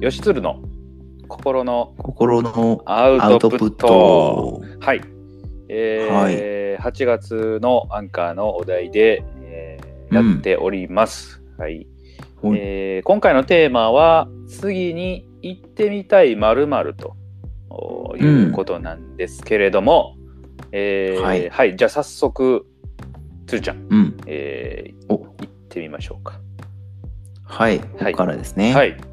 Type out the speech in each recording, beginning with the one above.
吉鶴の心の心のアウトプット。はい。えー8月のアンカーのお題で、えーやっております。はい、はいえー今回のテーマは、次に行ってみたいまるとおいうことなんですけれども、えーはいはい、じゃあ早速、つるちゃん、うん。えーお行ってみましょうか。はい。ここからですね。。はいい。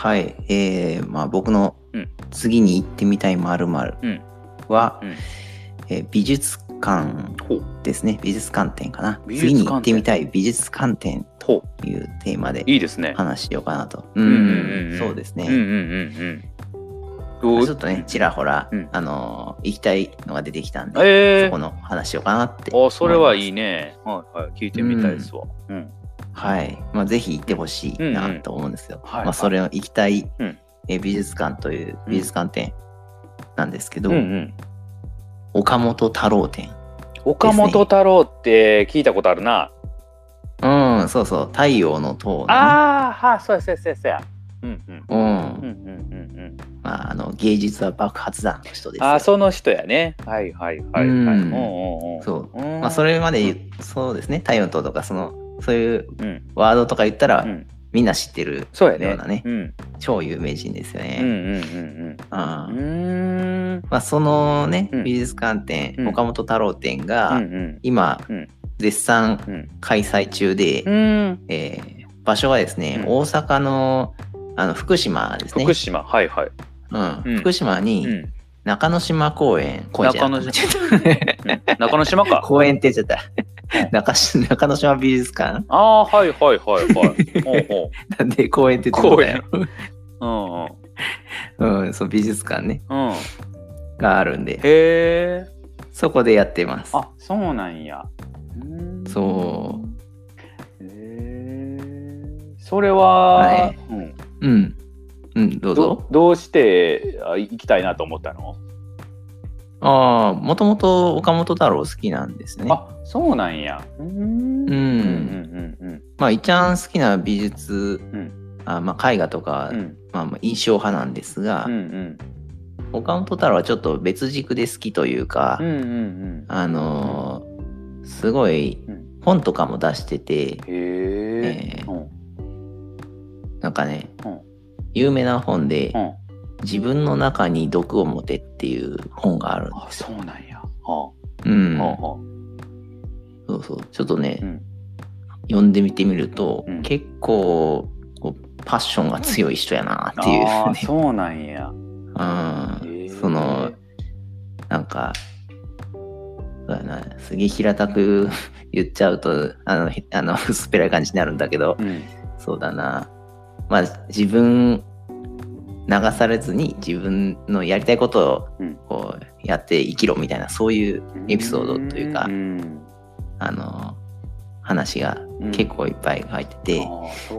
はい。えー、まあ僕のうん次に行ってみたいまるうんは、うんえー美術館。ですね。美術館展かな。次に行ってみたい美術館展ほというテーマでう。いいですね。話しようかなと。ううんうんうんうんそうですね。うんうんうんうん。ちょっとね、ちらほら、うんあのー行きたいのが出てきたんで、えーそこの話しようかなってあ、それはいいいね。はいはい。聞いてみたいですわ。うん。はい。まあ、ぜひ行ってほしいなと思うんですよ。はいまあ、それの行きたい、うんえ美術館という美術館展なんですけど、うんうん。岡本太郎展。岡本太郎って聞いたことあるな。うん、そうそう、太陽の塔のね、ああ、はそうやそうやそうやそうや。うんうん。うんうんうんうんまあ、あの芸術は爆発だの人です。ああ、その人やね。はいはいはいはい。うんうんうんうん。そう。うん。まあ、それまでそうですね、太陽の塔とか、その、そういううん。ワードとか言ったら、うん。みんな知ってる。ようなねうん。超有名人ですよね。まあ、そのね、うん美術館展、うん岡本太郎展が、今、うん絶賛うん。開催中で、うん。えー場所はですね、うん大阪のあの福島ですね福。島、はいはい。うんうん福島にうん。中之島公園、公園中くて うん中之島か。公園って言っちゃった。中し 中之島美術館？ああ、はいはいはいはい。ほうほなんで公園って言ってたよ。う。うんうん。うん、そう、美術館ね、うん。があるんで、へえ。そこでやってます。あ、そうなんや。そうへえ。それは、はいうんうん。うん、どうどぞ。どうしてあ行きたいなと思ったの？ああ、もともと岡本太郎好きなんですね。あ、そうなんや。うん。うんうんうんまあ、一番好きな美術、うんあまあ、絵画とか、うん。うんまあ、まあ印象派なんですが、うんうん岡本太郎はちょっと別軸で好きというか、うんうんあのーすごいうん本とかも出してて、へええ。ーうんなんかね、うん有名な本で、うん。自分の中に毒を持てっていう本があるんあ、ですよ。そうなんや。はうんあ。はあはそうそう。ちょっとね、うん読んでみてみると、うん結構パッションが強い人やなっていうね。そうなんや。うんへーその、なんか、そうやな、すげえ平たく 言っちゃうと、あの、へあの 薄っぺらい感じになるんだけど、うん。そうだな。まあ、自分、流されずに自分のやりたいことをうんこうやって生きろみたいな、そういうエピソードというか、んあの、話がうん結構いっぱい入ってて、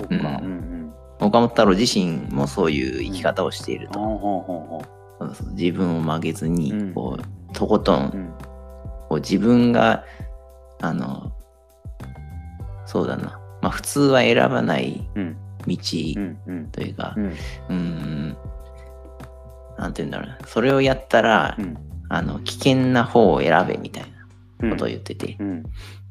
うんうん岡本太郎自身もそういう生き方をしているうん。と。自分を曲げずにうん、こう、とことん。こう自分があのそうだなまあ普通は選ばないうん。道。というかうん。なんて言うんだろうなそれをやったら、うん。あの危険な方を選べみたいうん。なことを言ってて、うん。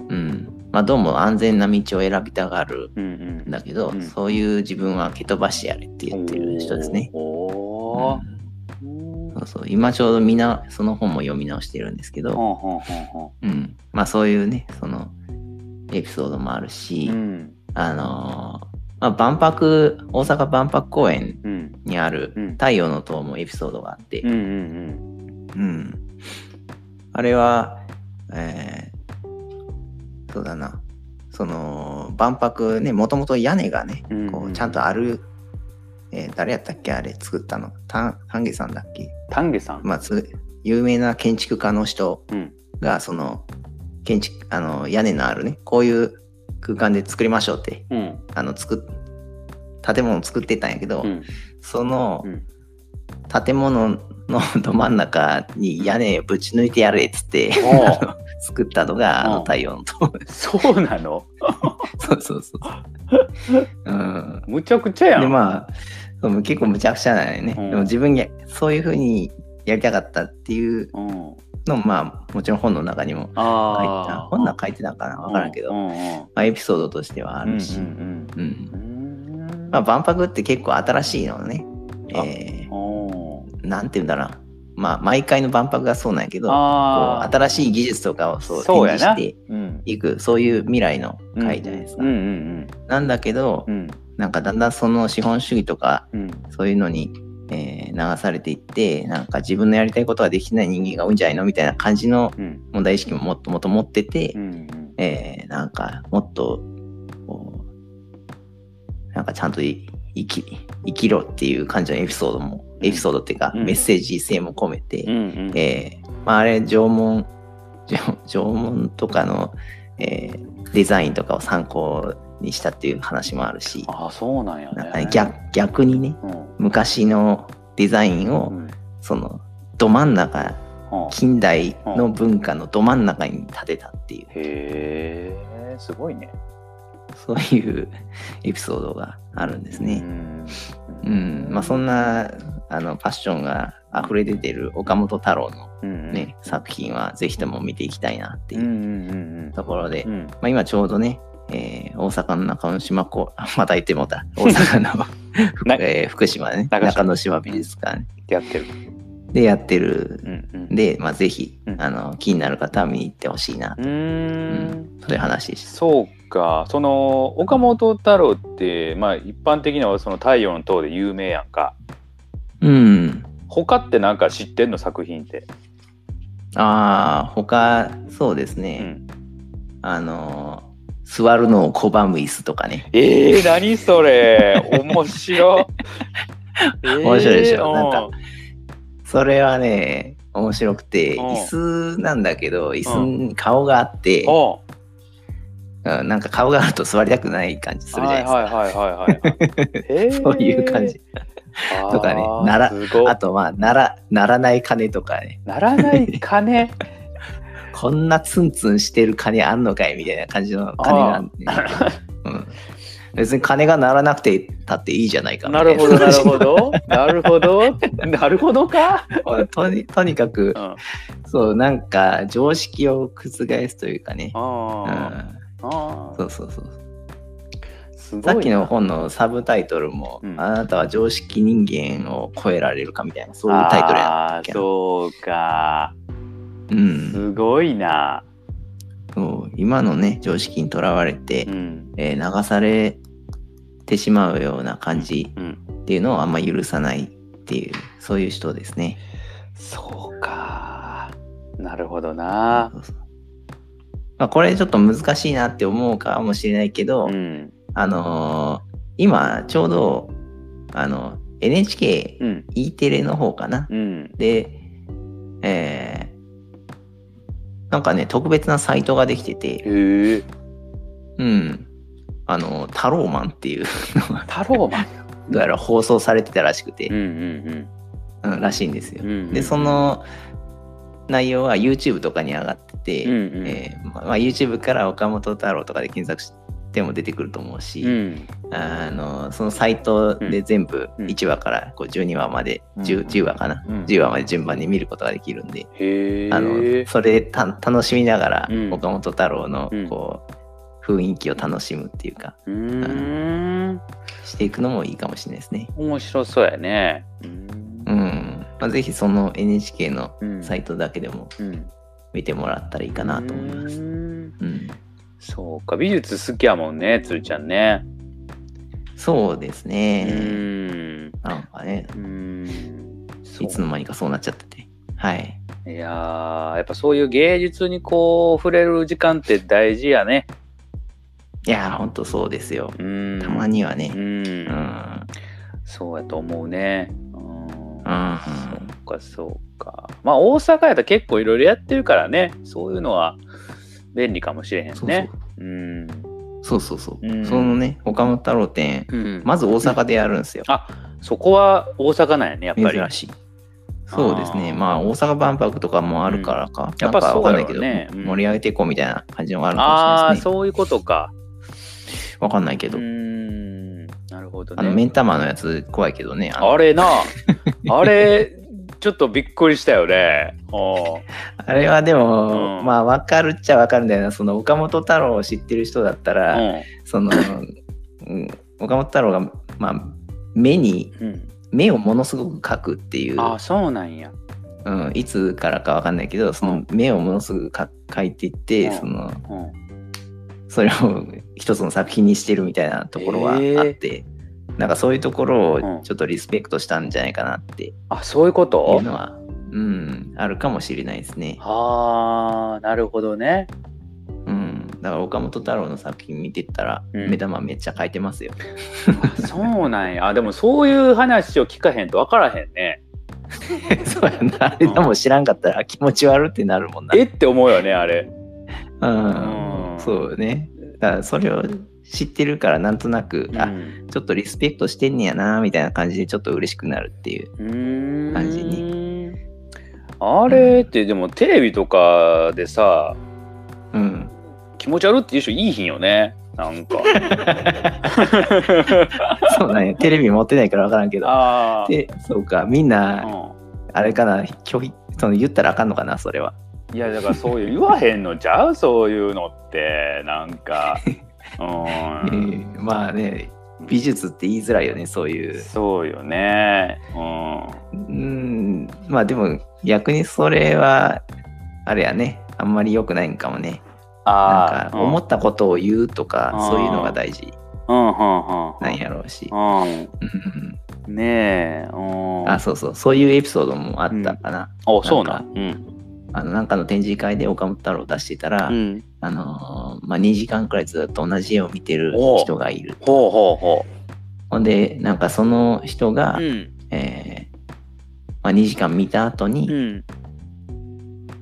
うんまあどうも安全な道を選びたがるうん。んだけど、うんそういう自分は蹴飛ばしてやれって言ってる人ですね。そうそう今ちょうどみんなその本も読み直してるんですけど、ほうん、まあそういうねそのエピソードもあるし、う。うん。あのーまあ、万博大阪万博公園うん。にあるうん太陽の塔もエピソードがあって、うん。うん。うんあれは、えーそうだなその万博ねもともと屋根がねうん。こうちゃんとある、えー誰やったっけ？あれ作ったの丹丹下さんだっけ？丹下さん。まあつ有名な建築家の人うん。がその建築あの屋根のあるねこういう空間で作りましょうってうん。あの作っ建物を作ってたんやけど、うん。そのうん建物のど真ん中に屋根ぶち抜いてやれっつって 作ったのがあう。んの太陽の塔。そうなの？そうそうそう。うん、むちゃくちゃやん。でまあ結構むちゃくちゃなんよね。うん。でも自分やそういうふうにやりたかったっていううん、のもまあもちろん本の中にも書いてた。ああ。本の中書いてたかな？分からんけど、うんうん。まあ、エピソードとしてはあるし、ううんんうん。うん。まあ、万博って結構新しいのね、あえーなんて言うんだろうな。まあ毎回の万博がそうなんやけど新しい技術とかをそう展示してうん。いくそういう未来の回じゃないですか、なんだけど、うん。うんなんかだんだんその資本主義とかうん。そういうのに、えー流されていってなんか自分のやりたいことができない人間が多いんじゃないのみたいな感じのうん。問題意識ももっともっと持ってて、うんうん。えーなんかもっとこうなんかちゃんとい生き生きろっていう感じのエピソードも、うんエピソードっていうか、うん。メッセージ性も込めて、うんうん。えーまあ、あれ縄文 縄縄文とかの、えーデザインとかを参考にしたっていう話もあるし、ああそうなんやね。なんか逆逆にねうん。昔のデザインを、うん。そのど真ん中うん。近代の文化のど真ん中に立てたっていう。へえすごいね。そういうエピソードがあるんですね。うん。うん、まあそんなあのパッションが溢れ出てる岡本太郎のうんね、作品はぜひとも見ていきたいなっていうところで、まあ今ちょうどね、えー大阪の中之島港、あまた言ってもうた、大阪の えー福島ね、中之島美術館。やってる。でやってる。うんうん。で、まあぜひ、うん。あの気になる方は見に行ってほしいなうと、ーん。そういう話でした。そうか。その岡本太郎ってまあ一般的にはその太陽の塔で有名やんかうん。他ってなんか知ってんの？作品って。ああ、他、そうですね。うん。あのー、座るのを拒む椅子とかね。えー、何それ？面白。い 面白いでしょ。えーなんかそれはね、面白くて、うん。椅子なんだけど、椅子に顔があって、おううんなんか顔があると座りたくない感じするじゃないですか。はいはいはいはいはい、えー。そういう感じ。とかねならあと、まあ、なら、ならない金とかね、ならない金？こんなツンツンしてる金あんのかいみたいな感じの金があんね、うん。別に金がならなくてたっていいじゃないかな。るほどなるほど。なるほど。なるほどか、とにとにかくうん、あそうなんか常識を覆すというかね、うあん、あそうそうそうさっきの本のサブタイトルも、うん。あなたは常識人間を超えられるかみたいなそういうタイトルやっけな。そうか。うん、すごいな、そう今のね常識にとらわれて、うん。えー流されてしまうような感じうん、っていうのをあんま許さないっていうそういう人ですね。そうか。なるほどな。そうそう。まあ、これちょっと難しいなって思うかもしれないけど、うんあのー今ちょうどあの NHK、うん。E テレの方かな。うん。で、えーなんかね、特別なサイトができてて、うん。あの、タローマンっていう。のが、太郎マン？どうやら放送されてたらしくて、うんうんうん、らしいんですよ。うん。うんで、その内容は YouTube とかに上がってて、うんうん。えーまあ、YouTube から岡本太郎とかで検索しても出てくると思うし、うん。あのそのサイトで全部うん。1話からこう12話まで、うん。10, 10話かな、うん。10話まで順番に見ることができるんで、あのそれでた楽しみながら、うん。岡本太郎のうん。こう、雰囲気を楽しむっていうかうーん。していくのもいいかもしれないですね。面白そうやね。うん。うん。まあ、ぜひその NHK のうん。サイトだけでもうん。見てもらったらいいかなと思います。うん、そうか美術好きやもんねつるちゃんねそうですうね。ーんなんかね、うーんいつの間にかそうなっちゃってて。はい。いやーやっぱそういう芸術にこう触れる時間って大事やねいやー、ほんとそうですよ。うんたまにはね。うん、うん。そうやと思うねうんうん。そっかそうかまあ大阪やったら結構いろいろやってるからねそういうのは便利かもしれへんそうねうんそうそうそう。うんそのね、岡本太郎展、うんまず大阪でやるんですよ。あそこは大阪なんやねやっぱり珍しい。そうですね。まあ、大阪万博とかもあるからか。やっぱなんかんないけど、盛り上げていこうみたいな感じのがあるかもしれないですね。そういうことか。わかんないけど。うーん、なるほどあの、目ね。ん玉のやつ怖いけどね。あれな、あれ、ちょっとびっくりしたよね。あれはでも、うん。まあ、わかるっちゃわかるんだよな。その、岡本太郎を知ってる人だったら、うん。その、うん、岡本太郎が、まあ、目に、うん、目をものすごく描くっていう、ああ、そうなんや。うん、いつからかわかんないけど、その目をものすごくか描いていって、うん。その、うん、それを一つの作品にしてるみたいなところはあって、なんかそういうところをちょっとリスペクトしたんじゃないかなってあ、そういうこいとうのは、うん、あるかもしれないですね。ああ、なるほどね。うん。だから岡本太郎の作品見てったら、うん目玉めっちゃ描いてますよ。あそうなんや。あ、でもそういう話を聞かへんと分からへんね。そうやな。あれでも知らんかったら気持ち悪ってなるもんな。えって思うよね、あれ。うんうん。そうよね。だからそれを知ってるからなんとなく、あ、うんちょっとリスペクトしてんねやな、みたいな感じでちょっと嬉しくなるっていう。感じあれってでもテレビとかでさうん。気持ち悪いっていう人いいひんよねなんか そうなんや。テレビ持ってないから分からんけど。ああで、そうか。みんな、あれかな、拒否、その言ったらあかんのかな、それは。いやだからそういう言わへんのちゃう？そういうのってなんかう え まあね、美術って言いづらいよね、そういう。そうよね。うん。うん、まあでも逆にそれは、あれやね、あんまり良くないんかもね。なんかああ思ったことを言うとか、うん。そういうのが大事。うんうんうんなんやろうし。ううん。んねえうん。あ、そうそう、そういうエピソードもあったかな。あそうなうんあのなんかの展示会で岡本太郎を出してたら、うん。あのーまあ、2時間くらいずっと同じ絵を見てる人がいる。ほうほうほほんで、なんかその人が、ううん。えーまあ、2時間見た後に、うん。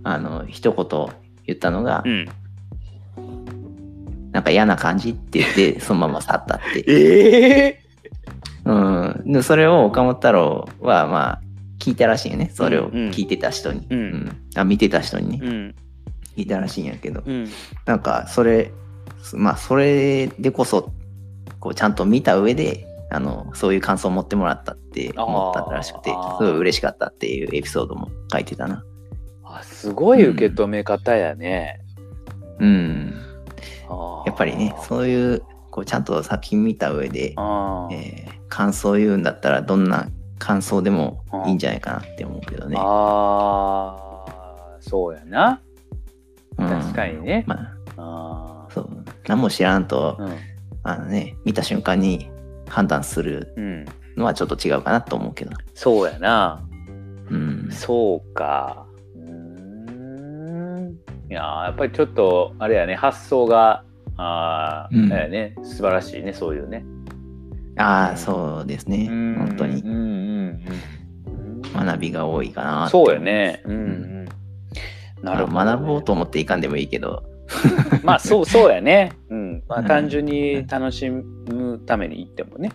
あの一言言ったのが、うん。なんか嫌な感じって言って、そのまま去ったって。ええうん、でそれを岡本太郎はまあ聞いたらしいよね。それをうんうん。聞いてた人に。うん。あ見てた人にね、うん。聞いたらしいんやけど、うん。なんかそれ、まあそれでこそ、こうちゃんと見た上で、あのそういう感想を持ってもらったって思ったらしくてすごい嬉しかったっていうエピソードも書いてたな。あすごい受け止め方やね、うん。やっぱりね、そういう、こうちゃんと作品見た上で、えー感想を言うんだったらどんな感想でもいいんじゃないかなって思うけどね。あーそうやな。うん。確かにね、まあ。あ、そう。何も知らんと、ーあのね、見た瞬間に判断するうん、うん、のはちょっと違うかなと思うけど。そうやな。うん。そうか。うーん。いやーやっぱりちょっとあれやね発想があー、うん。ね素晴らしいねそういうねああ、そうですね。本当に学びが多いかなそうや。ねうんうんなるほど学ぼうと思っていかんでもいいけど。まあそうそうやね。うん。まあうん単純に楽しむために行ってもね。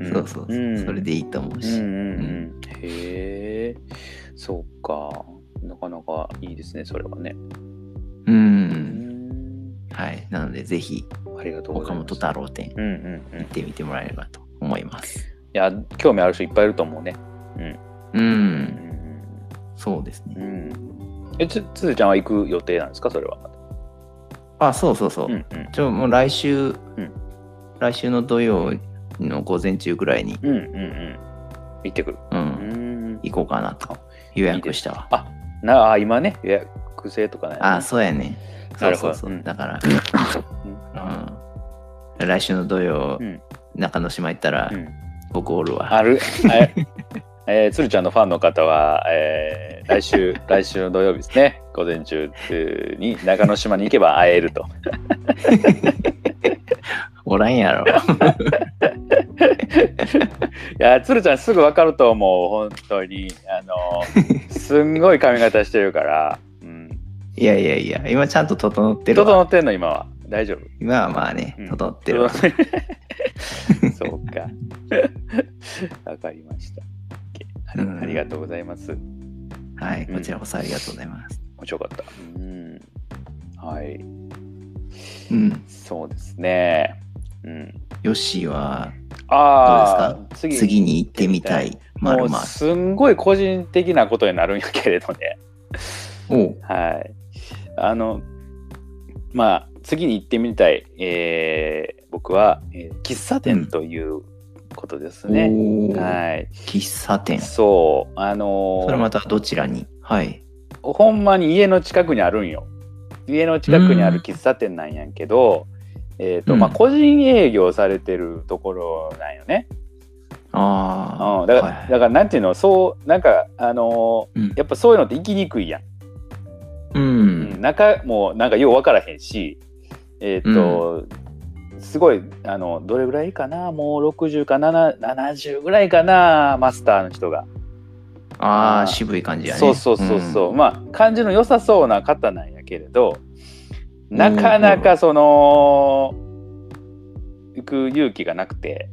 んそうそうそう、んそれでいいと思うし。へえ。そうか。なかなかいいですね、それはね。う。うんん。はい。なので、ぜひ、ありがとうござ岡います。本太郎展うんうんうん。い行ってみてもらえればと思います。や、興味ある人いっぱいいると思うね。う。うんん。そうですね。うん。え、つ、つづちゃんは行く予定なんですか、それは。あ、そうそうそう。うんうん。ちょ、もう来週、ん来週の土曜の午前中ぐらいに、うんうんうん。行ってくる。う、うんん。行こうかなと予約したわ。あ、なあ、今ね、予約制とかね。あ、そうやね。なそうそうそう。だから、うんうん、来週の土曜、うん中之島行ったら、うん僕おるわ。ある、え えー、鶴ちゃんのファンの方は、えー来週、来週の土曜日ですね、午前中に中之島に行けば会えると。おらんやろ。いや、鶴ちゃんすぐ分かると思う、本当に。あの、すんごい髪型してるから。うん、いやいやいや、今ちゃんと整ってるわ。整ってんの、今は。大丈夫。今はまあねうん、整ってるわ。そうか。わかりました。OK うんありがとうございます。はい、うんこちらこそありがとうございます。面白かった。うん。はい。うん。そうですね。うん。ヨッシーはああ、どう次次に行ってみたい。まるまもうすんごい個人的なことになるんやけれどね。おはい。あの、まあ、次に行ってみたい、えー僕は、えー喫茶店ということですね。おーはい。喫茶店。そそう、あのーれまたどちらに？はい。ほんまに家の近くにあるんよ。家の近くにある喫茶店なんやんけど、えっ、と、うんまあ、個人営業されてるところなんよね。ああ。うん、だから、はいだからなんていうの、そう、なんか、あのーうんやっぱそういうのって行きにくいやん。ううんん。中もなんかよう分からへんし、えっ、と、すごいあのどれぐらいかな？もう60か7 70ぐらいかな？マスターの人が、ああ渋い感じやね。そうそうそうそう、ん。まあ感じの良さそうな方なんやけれどなかなかその行く勇気がなくて。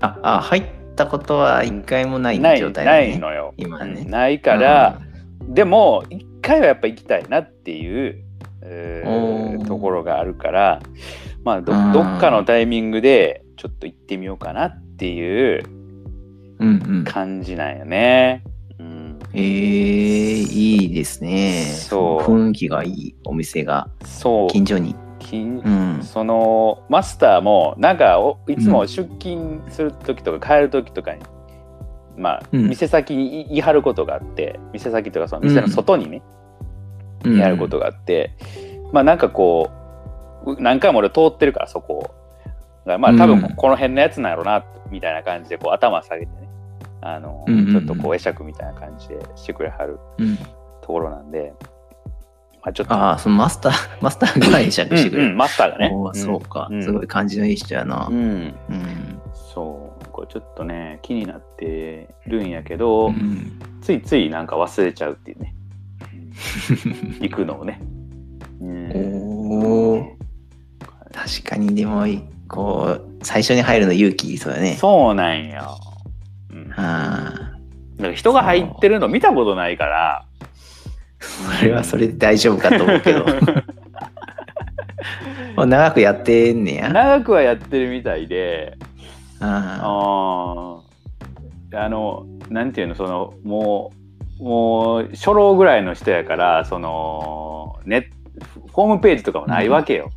あ、あ、入ったことは一回もない状態だね。ないのよ、今ね。うんないから、でも一回はやっぱ行きたいなっていう、えーところがあるからまあどうんどっかのタイミングでちょっと行ってみようかなっていううんうん。感じなんよね。うん、ええいいですね。そう雰囲気がいいお店がそう近所に。金うん。そのマスターもなんかおいつも出勤する時とか帰る時とかに、まあ、うん店先に言い張ることがあって店先とかその店の外にね、うんやることがあって、まあなんかこうう何回も俺通ってるからそこを。まあ多分うん。この辺のやつなんやろなみたいな感じでこう頭下げてね。あの、うんうんうん。ちょっとこう会釈みたいな感じでしてくれはるうん。ところなんで、まあ、ちょっと。ああ、そのマスター、マスターが会釈してくれる。うんうんマスターがね。そうか、ん。すごい感じのいい人やな。うん、うん。そう。これちょっとね気になってるんやけど、うん。ついついなんか忘れちゃうっていうね、うん行くのをね、うんおお。確かに、でも、こう、最初に入るの勇気そうだね。そうなんよ、うん、だかああ。ら人が入ってるの見たことないからそれはそれで大丈夫かと思うけど。もう長くやってんねや。長くはやってるみたいでああーあのなんていうのそのもうもう初老ぐらいの人やからそのネホームページとかもないわけよ。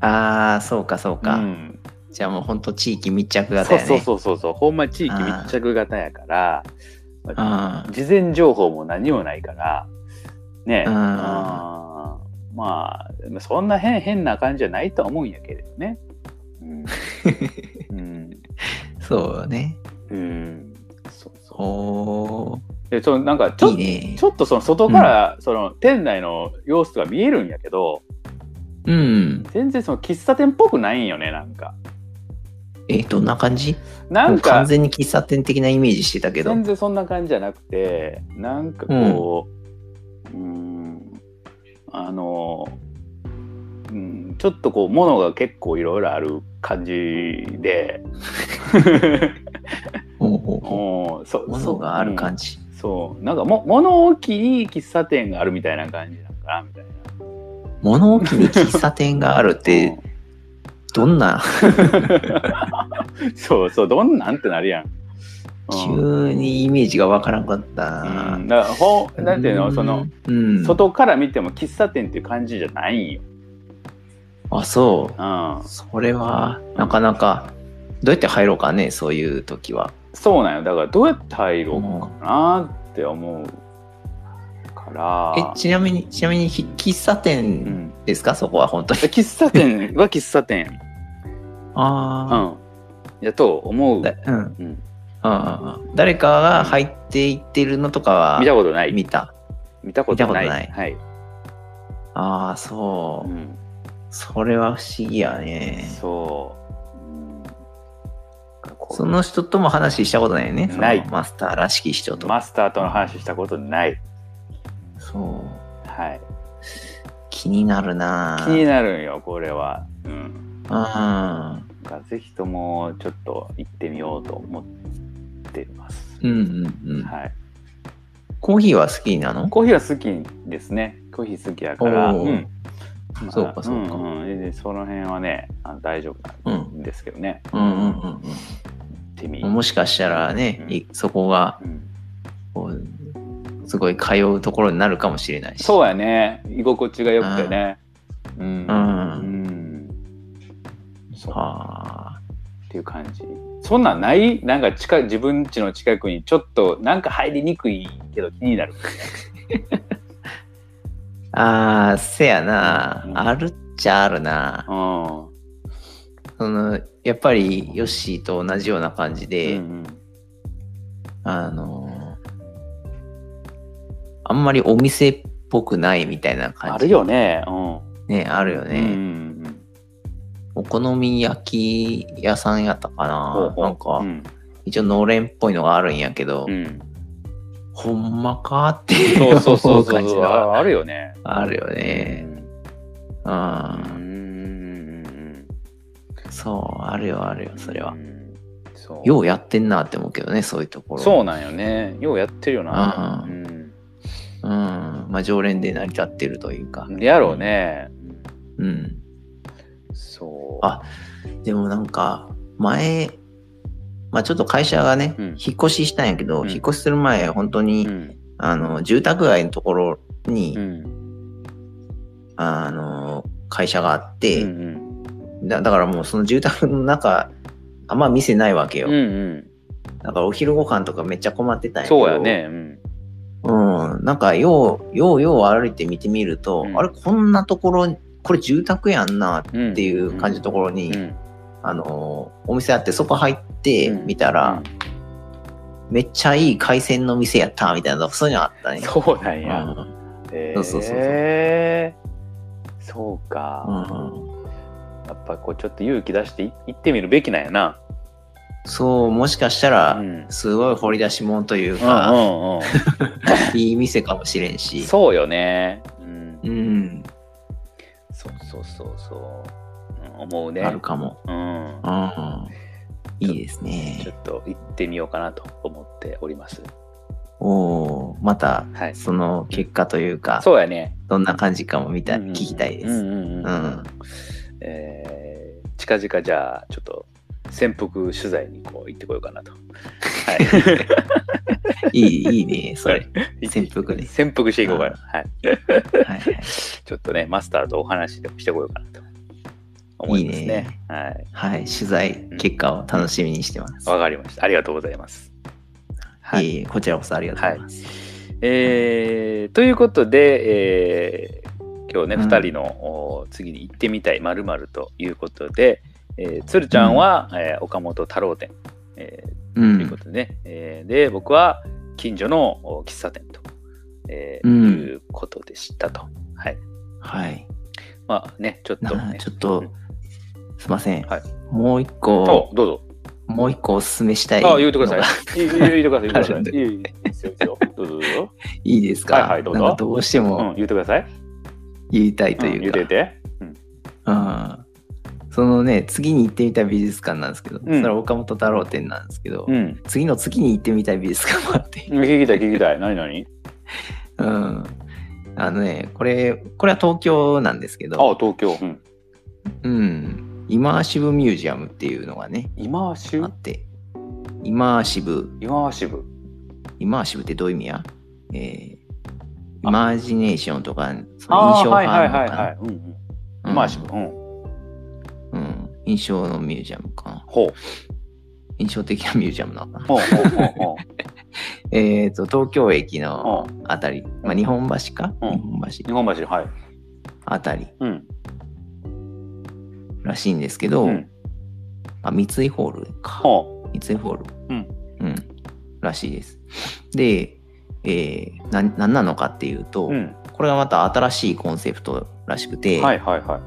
あー、そうかそうか。うん。じゃあもう本当地域密着型そうやね。そうそうそうそうほんま地域密着型やから事前情報も何もないからね。うん。あーまあそんな変変な感じじゃないとは思うんやけれどね。うん。うん。そうね。うん。そうそう。おーでそのなんかちょいいねち。ょっとその外からその店内の様子とか見えるんやけど、うん。全然その喫茶店っぽくないんよねなんか。え、どんな感じ？なんもう完か全に喫茶店的なイメージしてたけど。全然そんな感じじゃなくてなんかこううんあの、うん、ちょっとこう物が結構いろいろある感じでほうほうほう んそうう物がある感じ。そうなんかも物置に喫茶店があるみたいな感じなのかなみたいな。物置に喫茶店があるって、どんな、そうそうどんなんってなるやん。うん急にイメージがわからんかったうな。ん、だからほんなんていうの？その、うん、外から見ても喫茶店っていう感じじゃないんよ。あ、そう。うん、それは、なかなか、どうやって入ろうかね、そういう時は。そうなんよだからどうやって入ろうかなって思うから。え、ちなみに、ちなみに、ひ喫茶う店ん、ですか、そこは本当に。喫茶店は喫茶店。うあん。やと思う。うん。うん、ああ誰かが入っていってるのとかは見たことない。見た？見たことない。見たことないはい。ああ、そうう。ん、それは不思議やね。そう。その人とも話したことないよね。ないマスターらしき人と。マスターとの話したことない。そう。はい。気になるな気になるんよ、これは。うん。あだからぜひともちょっと行ってみようと思ってます。うんうんうん。はい。コーヒーは好きなの？コーヒーは好きですね。コーヒー好きやから。うん。まあそうかそうかんうんでその辺はね、大丈夫なんですけどね。うんうんうん手にうん。。もしかしたらね、うんいそこがうんこうすごい通うところになるかもしれないし。そうやね。居心地が良くてね。うん。うんうん。そう。はあ。っていう感じ。そんなんない？なんか近い自分家の近くにちょっとなんか入りにくいけど気になる。ああ、せやな、うんあるっちゃあるな。うん。そのやっぱりヨッシーと同じような感じで、うんあのあんまりお店っぽくないみたいなうん感じ。あるよね。うん。ね、あるよね。うんお好み焼き屋さんやったかな。ほうなんか、うん一応のれんっぽいのがあるんやけど、うん。ほんまかっていうそうそうそうそう感じがああるよね。あるよね。ううん、ん。そう、あるよ、あるよ、それはう。ん。そう。ようやってんなって思うけどね、そういうところ。そうなんよね。ようやってるよな。ううん。うん。まあ、常連で成り立ってるというか。やろうね。うん。そう。あでもなんか、前、まあちょっと会社がね、うん引っ越ししたんやけど、うん引っ越しする前、本当に、うん。あの、住宅街のところに、うん。あの、会社があって、うんだだからもうその住宅の中、あんま店ないわけよ。うん。うん。だからお昼ご飯とかめっちゃ困ってたんやけど。そうや。ね。うん。うん。なんか、よう、ようよう歩いて見てみると、うんあれ、こんなところ、これ住宅やんなっうんていう感じのところに、うん。あの、お店あって、そこ入ってうんみたら、めっちゃいい海鮮の店やったみたいな、そういうのあったね。そうなんや。うんへそうそうそうそうえ。そうか。うんやっぱこうちょっと勇気出してい行ってみるべきなんやな。そう、もしかしたらう、ん。すごい掘り出し物といううんか。いい店かもしれんし。そうよね。うん。うん、そうそうそうそう。うん思うね。あるかも。うん。うん、いいですちょね。っと行ってみようかなと思っております。おーまた、はい。その結果というか、そうやね。どんな感じかも見た、うん聞きたいです。うんうんうんうんえー近々じゃあちょっと潜伏取材にこう行ってこようかなと。はい。いい、いいね、それ。潜伏ね潜伏していこうかな。はい。はいはい、ちょっとね、マスターとお話でもしてこようかなと思いますね。いいねはい。はい、取材結果を楽しみにしてます。わかりました。ありがとうございます。はい。こちらこそありがとうございます。えーということで、えー今日ね、うん2人のお次に行ってみたいまるということで、えー、鶴ちゃんは、えー岡本太郎店、えうーというんことでね、えーで僕は近所のお喫茶店と、えーうんいうことでしたと。はい。はい。まあね、ちょっと、なね。ちょっと、すいません。はいもう一お個、どうぞ。もう一個おすすめしたいあ、言うてください。言うてください。言うてください。いいですよ、いいですよ。どうぞどうぞ。いいですか？はいはいどうぞどうしてうん、も言うてください。言いたいとうんいうか、言うてて？うんうんそのね、次に行ってみたい美術館なんですけど、うんそれは岡本太郎展なんですけど、うん。次の次に行ってみたい美術館もあって、聞きたい聞きたい。何何？うん。あのね、これ、これは東京なんですけど、あ、東京。うん。うん。イマーシブミュージアムっていうのがね、イマーシブ？あって、イマーシブ、イマーシブ。イマーシブってどういう意味や？えー、イマージネーションとか、その印象はいはい派なのかなはいはい。うんうん。イマーシブ。うん。うん、印象のミュージアムかな。ほう。印象的なミュージアムなのかな。ほうほうほうほ えっと、東京駅う。のうんあたり、まあ、日本橋か、うん日本橋日本橋、はい。あたりうん。らしいんですけど、うんあ三井ホールか。ほ三井ホール。うん。うん。らしいです。で、えー、ななんなのかっていうと、う。うん。これがまた新しいコンセプトらしくて、はいはいはい。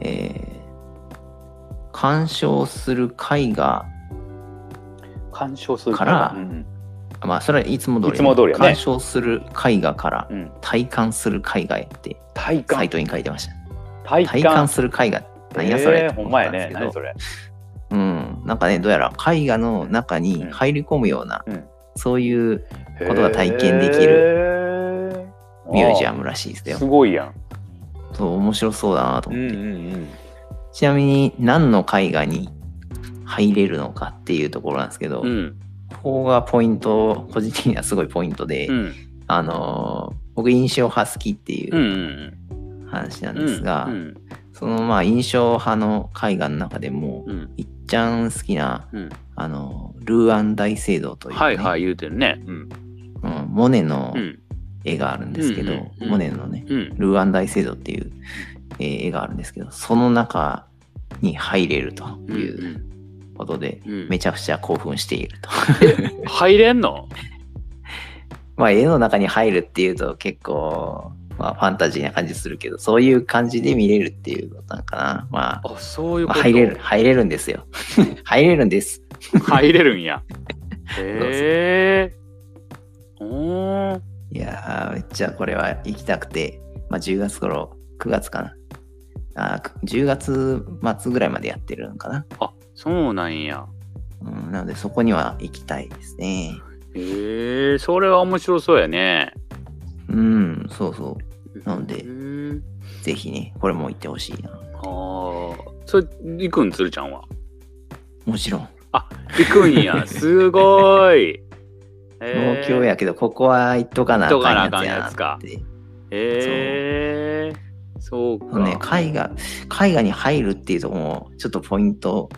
えー鑑賞する絵画、鑑賞するからうん。まあ、それはいつも通り、いつも通りやね鑑賞する絵画からうん。体感する絵画やって。サイトに書いてました。体体感する絵画、何やそれほんまやね。何それ。うん、なんかね、どうやら絵画の中に入り込むような、うんそういうことが体験できるミュージアムらしいですよす。ごいやん。そう、面白そうだなと思って。んちなみに何の絵画に入れるのかっていうところなんですけど、うん。ここがポイント、個人的にはすごいポイントで、うん。あのー僕印象派好きっていうん。う。うん話なんですが、うん。そのまあ印象派の絵画の中でも、うん。いっちゃん好きな、うん。あのールーアン大聖堂という、ねはいはい、言うてるね。うん。うんモネのうん。絵があるんですけど、うんうんうんモネのね、うん。ルーアン大聖堂っていう、えー絵があるんですけど、その中に入れるということで、うんめちゃくちゃ興奮していると。入れんの？まあ絵の中に入るっていうと結構、まあ、ファンタジーな感じするけど、そういう感じで見れるっていうことなのかな。まあ、あ、そういうまあこと入れる、入れるんですよ。入れるんです。入れるんや。へえ。おーいやー、めっちゃこれは行きたくて、まあ10月頃、9月かな。あーく10月末ぐらいまでやってるのかな。あ、そうなんや。うん、なのでそこには行きたいですね。へえ、それは面白そうやね。うん、そうそう。なんでうんぜひね、これも行ってほしいな。ああ、それ、行くん、つるちゃんは？もちろん。行くんや、すごい。東京やけど、ここは行っとかな行っとかなあかんややつか。へえ、そうか。ね、絵画、絵画に入るっていうところも、ちょっとポイント、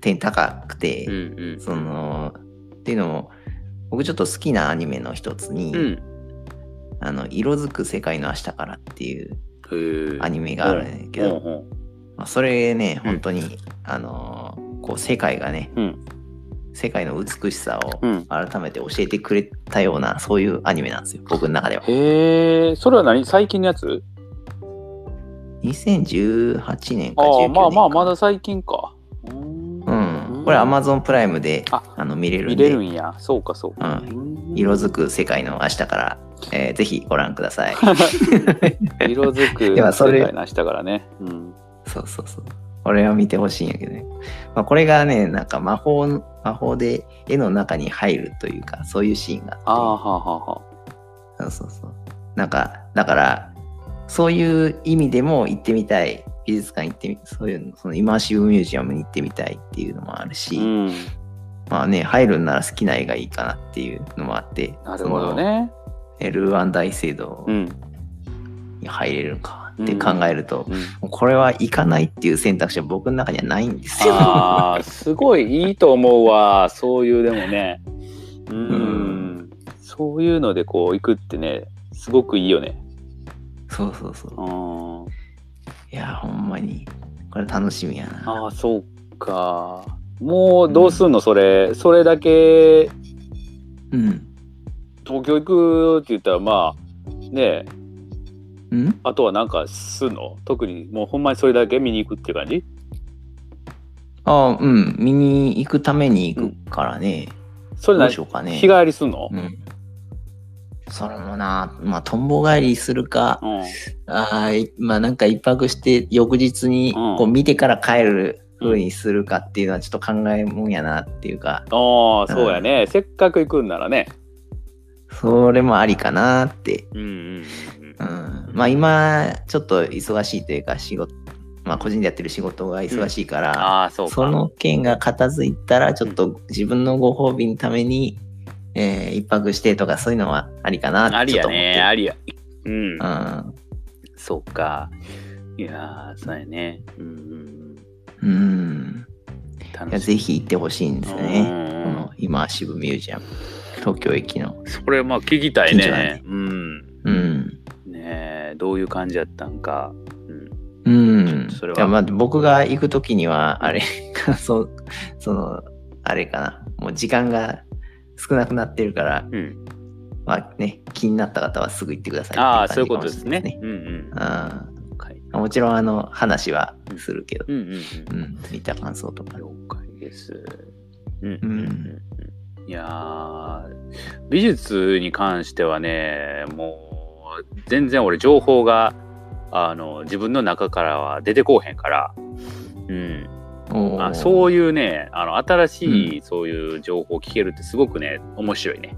点高くて、うん。うんうん。その、っていうのも、僕ちょっと好きなアニメの一つに、うん。あの、色づく世界の明日からっていう。アニメがあるんだけど、まあ、それね、うん本当に、あのーこう、世界がね。世界の美しさをうん。改めて教えてくれたような、そういうアニメなんですよ、僕の中では。へえ、それは何？最近のやつ？2018年かあ19あ、年か。まあまあ、まだ最近か。これ Amazon プライムでああの見れるん見で。れるんや。そうか、そうか。うん色づく世界の明日から、えーぜひご覧ください。色づくではそれ世界の明日からね。うん。そうそうそう。これは見てほしいんやけどね。まあ、これがね、なんか魔法の、魔法で絵の中に入るというか、そういうシーンがああ、あっはあはあはあ。て。そうそうそう。なんか、だから、そういう意味でも行ってみたい。美術館行ってみ、そういうの、そのイマーシブミュージアムに行ってみたいっていうのもあるし、うん。まあね、入るんなら好きな絵がいいかなっていうのもあって、なるほどね。その。ルーアン大聖堂うん。に入れるのかって考えると、これは行かないっていう選択肢は僕の中にはないんですよ。ああ、すごいいいと思うわ。そういうでもね。うん。うんそういうのでこう行くってね、すごくいいよね。そうそうそう。うん。いや、ほんまに。これ楽しみやな。ああ、そうか。もうどうすんの、それ。それだけうん。東京行くって言ったらまあねえ。うん？あとはなんかすんの？特にもうほんまにそれだけ見に行くって感じ？ああ、うん。見に行くために行くからね。どそれなうしようかね。日帰りすんの、うん。それもな、まあ、とんぼ帰りするか、うん。あまあ、なんか一泊して翌日にうん。こう見てから帰る風にするかっていうのはちょっと考えもんやなっていうか、ああそうやね、せっかく行くんならねそれもありかなって。うんうん。まあ、今、ちょっと忙しいというか、仕事、まあ、個人でやってる仕事が忙しいから、ああそうかその件が片付いたら、ちょっと自分のご褒美のために、えー一泊してとか、そういうのはありかなありやってちょっと思ってる。ねありやうん、うん。そうかいやーそうやねうんうん。いやぜひ行ってほしいんですね。んこのイマーシブミュージアム。東京駅の。それまあ聞きたいね。ねうん。うん。ねえどういう感じやったんか、うん、うん。それは。いやまあ僕が行くときには、あれ、そう、その、あれかな。もう時間が少なくなってるから、うん、まあね、気になった方はすぐ行ってくださいってああそういうことですね。うんうんもちろん、あの、話はするけど、うんうんうん。うん、見た感想とか。了解です。うんううん。んいやー美術に関してはねもう全然俺情報があの自分の中からは出てこうへんから、うん、あそういうねあの新しいそういう情報を聞けるってすごくね面白いね。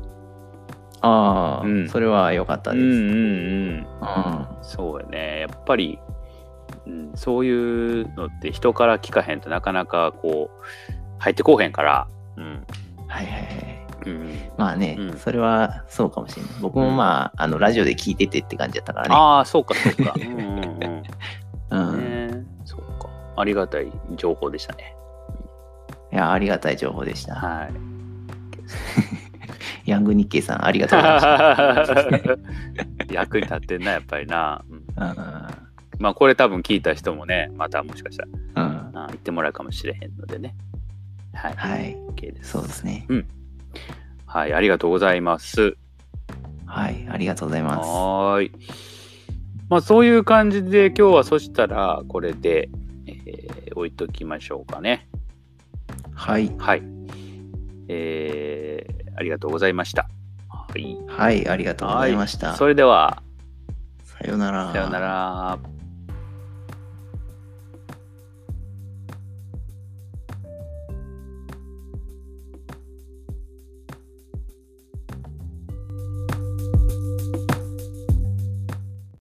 ああ、うんそれは良かったです。うんうんうん。うんそうやねやっぱり、うん、そういうのって人から聞かへんとなかなかこう入ってこうへんから。うんはいはいはい。うん、まあね、うんそれはそうかもしれない。僕もまあ、あのラジオで聞いててって感じだったからね。ああそうかそうか。うんうんうんうん、ねそうか。ありがたい情報でしたね。いや、ありがたい情報でした。はい。ヤング日経さん、ありがとうございました。役に立ってんな、やっぱりな。うんうんまあ、これ多分聞いた人もね、またもしかしたらうん、あ言ってもらうかもしれへんのでね。はい。はい、OK です。そうですね。はい、ありがとうございます。はい、ありがとうございます。はーい。まあ、そういう感じで、今日はそしたら、これで、えー置いときましょうかね。はい、はい。えーありがとうございました。はい。はい、ありがとうございました。それでは、さようなら。さようなら。